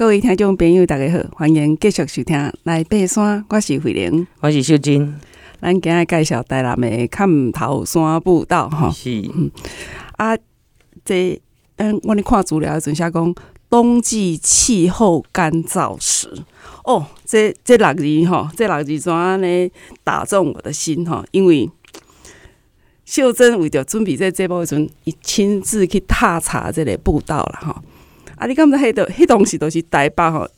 各位听众朋友，大家好，欢迎继续收听《来爬山》，我是慧玲，我是秀珍。咱今日介绍台南的看头山步道，吼，是、嗯、啊，这嗯，我咧看资料的时阵写讲，冬季气候干燥时，哦，这这六字吼，这六字怎样呢？打中我的心吼，因为秀珍为着准备这节目的时阵，伊亲自去踏查这个步道了哈。啊！你感觉迄个迄东西都是台北吼，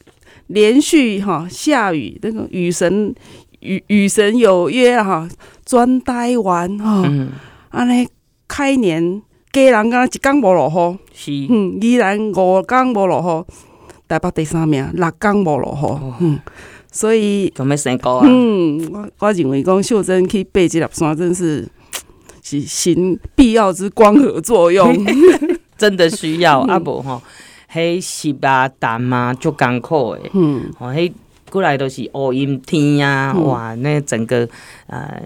连续吼下雨，那个雨神雨雨神有约哈，专台湾哈，安尼开年家人敢一天无落雨，是嗯，依然五天无落雨，台北第三名，六天无落雨，嗯，所以咁要升高啊？嗯，我我认为讲秀珍去爬这粒山，真是是行必要之光合作用，真的需要啊无吼。迄湿啊、淡啊，足艰苦诶。嗯，吼，迄过来都是乌阴天啊，哇，那整个呃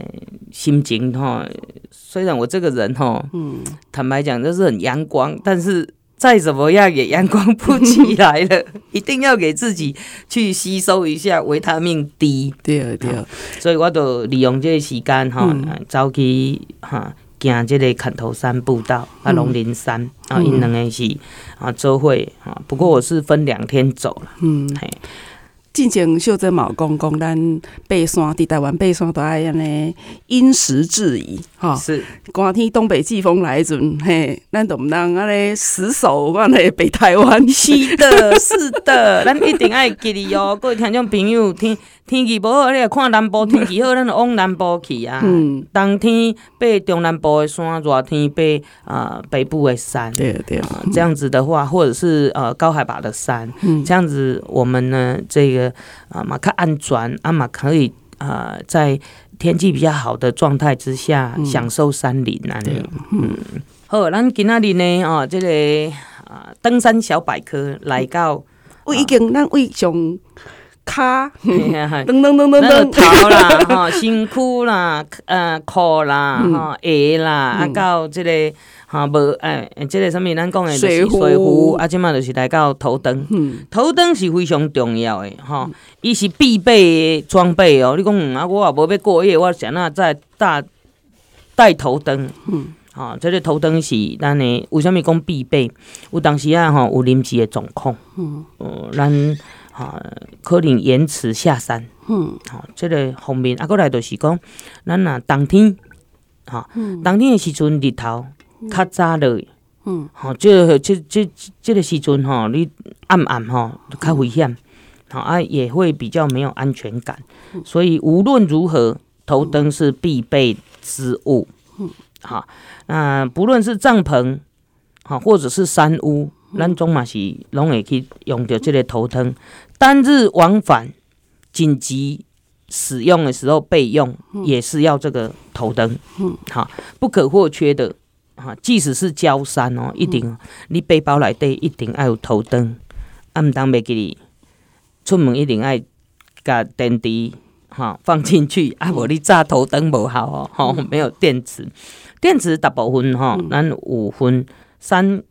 心情吼，虽然我这个人吼，嗯，坦白讲就是很阳光，但是再怎么样也阳光不起来了，一定要给自己去吸收一下维他命 D。对啊对啊，所以我就利用这个时间吼，走去哈。行这个砍头山步道，啊，龙林山，嗯、啊，因两个是啊，周会啊，不过我是分两天走了，嗯，嘿。之前秀珍嘛讲讲，咱爬山伫台湾爬山都爱安尼因时制宜，哈，是寒天东北季风来阵，嘿，咱都毋通安尼死守安尼北台湾。是的，是的，咱一定爱记哩哦，各位听众朋友，天天气无好，你来看南部天气好，咱就往南部去啊。嗯，冬天爬中南部的山，热天爬啊、呃、北部的山。对对、呃，这样子的话，或者是呃高海拔的山，嗯，这样子我们呢这个。啊，嘛较安全，啊嘛可以啊，在天气比较好的状态之下，嗯、享受山林啊。对，嗯，好，咱今仔日呢，哦，这个啊，登山小百科来到，我已经咱为上卡，噔噔噔噔噔，头啦，吼，身躯啦，呃，裤啦，吼，鞋啦，啊，到即个。吼，无诶，诶，即个啥物，咱讲诶，水壶，啊，即马就是来到头灯，嗯、头灯是非常重要的，吼，伊是必备诶装备哦。你讲，嗯，啊，我也无要过夜，我想那再带带头灯，嗯，啊，即个头灯是咱的，为啥物讲必备？有当时啊，吼，有临时的状况，嗯，咱啊，可能延迟下山，嗯，好，即个方面啊，过来就是讲，咱若冬天，哈，冬天的时阵日头。较早落，嗯，吼，这这这这个时阵吼，你暗暗吼较危险，好啊，也会比较没有安全感，所以无论如何，头灯是必备之物，嗯，好，那不论是帐篷，好，或者是山屋，咱总嘛是拢会去用到这个头灯，单日往返紧急使用的时候备用，也是要这个头灯，嗯，好，不可或缺的。哈，即使是郊山哦，一定你背包内底一定要有头灯，啊，毋通袂记哩，出门一定爱甲电池哈放进去，啊，无你炸头灯无好哦，吼，没有电池，电池大部分吼，咱五分三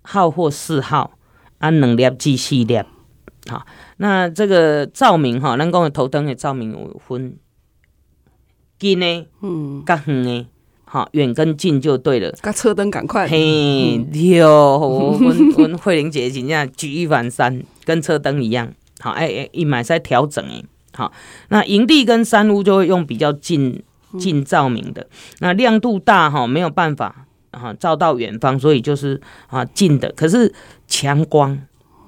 号或四号，啊，两粒至四粒，好，那这个照明哈，咱讲的头灯的照明有分近的，嗯，较远的。好，远跟近就对了。甲车灯赶快。嘿，对哦，我我我慧玲姐真正举一反三，跟车灯一样。好，哎哎，一买再调整诶。好，那营地跟山屋就会用比较近近照明的，那亮度大哈，没有办法啊照到远方，所以就是啊近的，可是强光。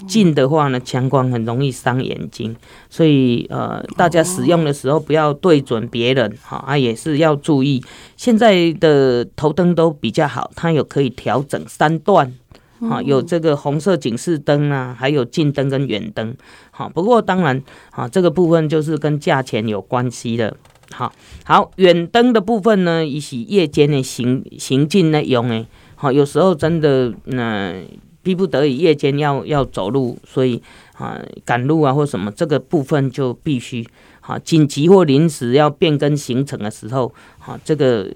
近的话呢，强光很容易伤眼睛，所以呃，大家使用的时候不要对准别人，哈啊，也是要注意。现在的头灯都比较好，它有可以调整三段，哈，有这个红色警示灯啊，还有近灯跟远灯，好。不过当然，啊，这个部分就是跟价钱有关系的，好。好，远灯的部分呢，以及夜间的行行进呢用诶，好，有时候真的那。呃逼不得已，夜间要要走路，所以啊赶路啊或什么，这个部分就必须啊紧急或临时要变更行程的时候，啊这个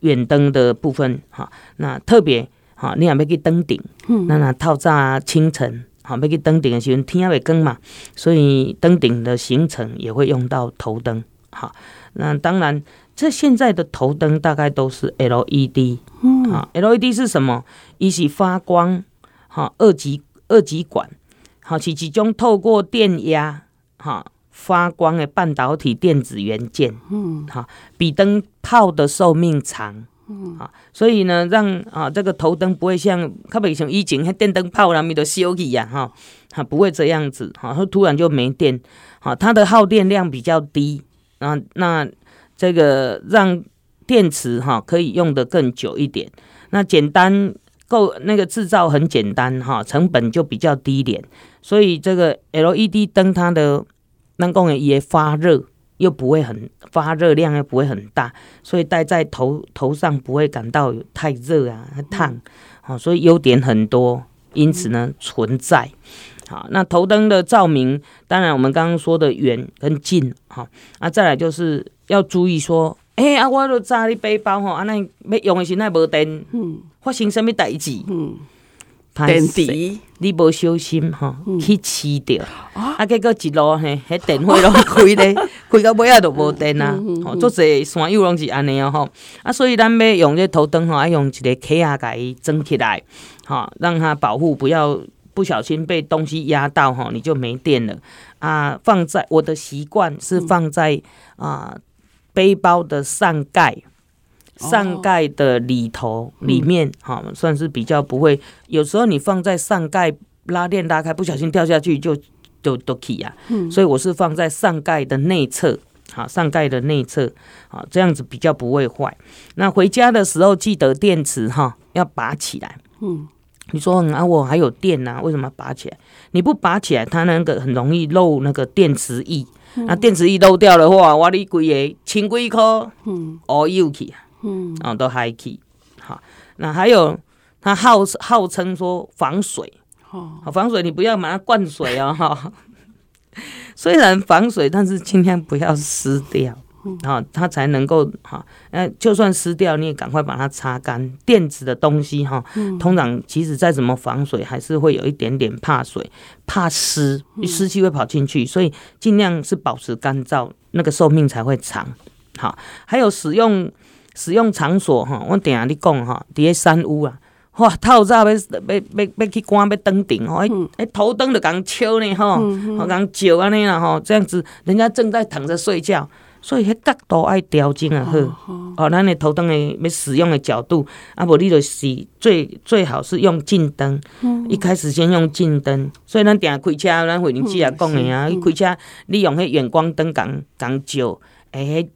远灯的部分哈，那特别啊你还没去登顶，那那透早清晨好，要去登顶的时候天也会光嘛，所以登顶的行程也会用到头灯。好，那当然，这现在的头灯大概都是 LED。嗯，啊，LED 是什么？一起发光，好，二极二极管，好，是一种透过电压，哈，发光的半导体电子元件。嗯，哈，比灯泡的寿命长。嗯，好，所以呢，让啊这个头灯不会像，特别像以前那电灯泡那么的烧起呀，哈，哈，不会这样子，哈，它突然就没电，好，它的耗电量比较低，啊，那这个让电池哈可以用的更久一点，那简单够那个制造很简单哈，成本就比较低廉，所以这个 LED 灯它的能够也发热。又不会很发热量，又不会很大，所以戴在头头上不会感到太热啊、烫，哦，所以优点很多，因此呢存在。好，那头灯的照明，当然我们刚刚说的远跟近，好，啊，再来就是要注意说，哎、欸、啊，我都扎你背包吼，安尼要用的时那无电，嗯，发生什么代志，嗯。电池，你无小心吼，去刺掉，啊，结果一路嘿，迄电火拢开咧，开到尾仔都无电啊！吼，做侪山友拢是安尼哦吼，啊，所以咱要用这头灯吼，要用一个壳啊，甲伊装起来，吼，让它保护，不要不小心被东西压到吼，你就没电了啊！放在我的习惯是放在啊背包的上盖。上盖的里头里面，哈、嗯，算是比较不会。有时候你放在上盖拉链拉开，不小心掉下去就就都起啊。嗯，所以我是放在上盖的内侧，好，上盖的内侧，好，这样子比较不会坏。那回家的时候记得电池哈要拔起来。嗯，你说啊，我还有电啊，为什么拔起来？你不拔起来，它那个很容易漏那个电池液。嗯、那电池一漏掉的话，我你规个千几颗，嗯，哦，又去啊。嗯，啊，都还可以，好，那还有，它号号称说防水，哦，防水你不要把它灌水哦，哈，虽然防水，但是尽量不要湿掉，啊，它才能够哈，呃，就算湿掉，你也赶快把它擦干。电子的东西哈，通常即使再怎么防水，还是会有一点点怕水、怕湿，湿气会跑进去，所以尽量是保持干燥，那个寿命才会长。好，还有使用。使用场所哈，我顶下你讲哈，伫个山屋啊，哇，透早要要要要去关要登顶吼，诶诶，头灯就共敲呢吼，我共照安尼啦吼，这样子人家正在躺着睡觉，所以迄角度爱调整啊好，哦，咱的头灯的要使用的角度，啊无你就是最最好是用近灯，一开始先用近灯，所以咱定开车，咱会员姐也讲的啊，一开车你用迄远光灯共共照，诶。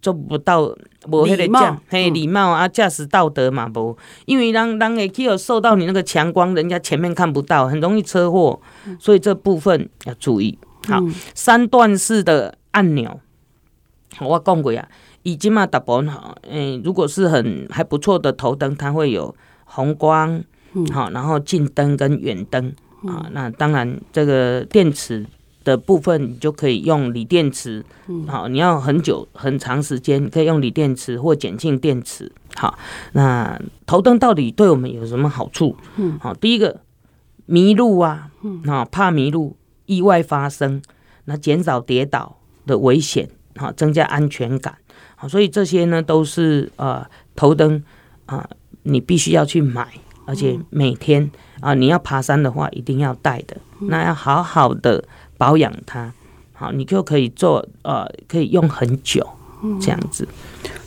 做不到，无迄个驾，嘿，礼貌啊，驾驶道德嘛，无，因为人人会去有受到你那个强光，人家前面看不到，很容易车祸，所以这部分要注意。好，三段式的按钮，我讲过啊，已经嘛，大部分好，诶，如果是很还不错的头灯，它会有红光，好，然后近灯跟远灯，啊，那当然这个电池。的部分你就可以用锂电池，好，你要很久很长时间可以用锂电池或碱性电池，好，那头灯到底对我们有什么好处？嗯，好，第一个迷路啊，啊，怕迷路，意外发生，那减少跌倒的危险，好，增加安全感，好，所以这些呢都是呃头灯啊，你必须要去买，而且每天啊你要爬山的话一定要带的，那要好好的。保养它，好，你就可以做，呃，可以用很久，这样子。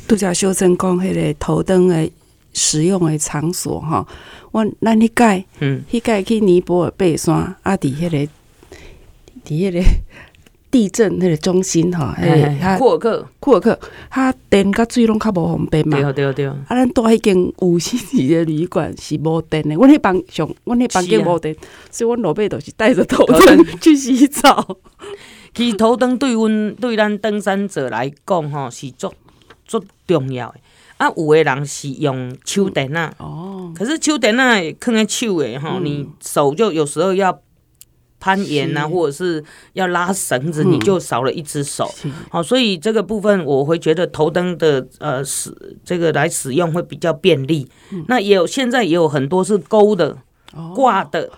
度假修正讲迄个头灯的使用的场所，哈，我咱迄届，嗯，迄届去尼泊尔爬山，啊，伫迄个，伫迄个地震迄个中心，哈，诶，库尔克，库尔克，它电甲水拢较无方便嘛，对对对。啊，咱住迄间五星级的旅馆是无电的，阮迄房上，阮迄房间无电，所以阮落尾都是带着头灯 去洗澡。其实头灯对阮对咱登山者来讲，吼是足足重要的。啊，有的人是用手电啊，哦，可是手电啊，放在手的，吼，你手就有时候要。攀岩啊，或者是要拉绳子，你就少了一只手。好，所以这个部分我会觉得头灯的呃使这个来使用会比较便利。那也有现在也有很多是钩的、挂的。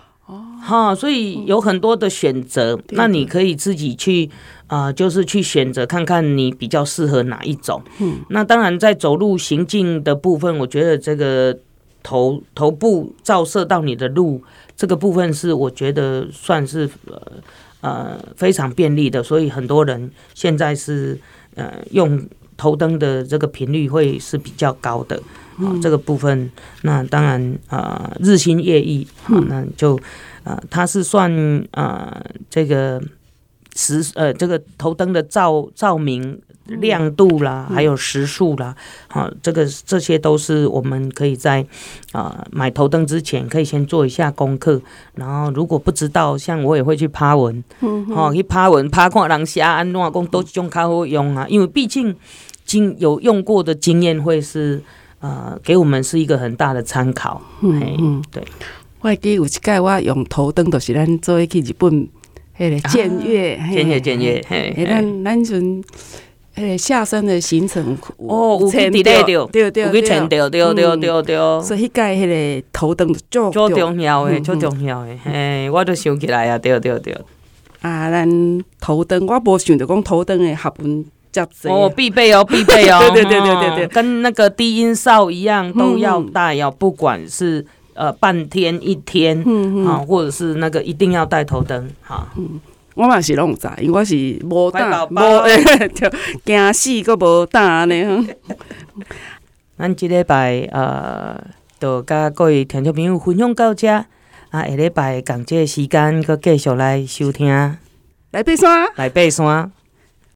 哈，所以有很多的选择，那你可以自己去啊、呃，就是去选择看看你比较适合哪一种。嗯，那当然在走路行进的部分，我觉得这个头头部照射到你的路这个部分是我觉得算是呃呃非常便利的，所以很多人现在是呃用头灯的这个频率会是比较高的。啊、哦，这个部分，那当然啊、呃，日新月异，啊、哦，那就啊、呃，它是算啊、呃，这个时呃，这个头灯的照照明亮度啦，还有时速啦，好、哦，这个这些都是我们可以在啊、呃、买头灯之前可以先做一下功课，然后如果不知道，像我也会去趴文，好、哦，去趴文趴看人写安怎讲都种较好用啊，因为毕竟经有用过的经验会是。呃，给我们是一个很大的参考。嗯嗯，对。我还记得有一届我用头灯，就是咱做去日本迄个检阅，检阅检阅。嘿，咱咱阵迄个下山的行程哦，有去对对对对，有去对对对对对。所以迄个迄个头灯就就重要诶，就重要诶。嘿，我都想起来啊，对对对。啊，咱头灯，我无想着讲头灯诶学问。哦，必备哦，必备哦，对对对对对对，跟那个低音哨一样，都要带哦，不管是呃半天一天，嗯啊，或者是那个一定要带头灯，哈，嗯，我嘛是拢知，因为我是无胆，无 就惊死，阁无胆呢。咱即礼拜呃，就甲各位听众朋友分享到遮，啊，下礼拜同这个时间阁继续来收听，来爬山，来爬山。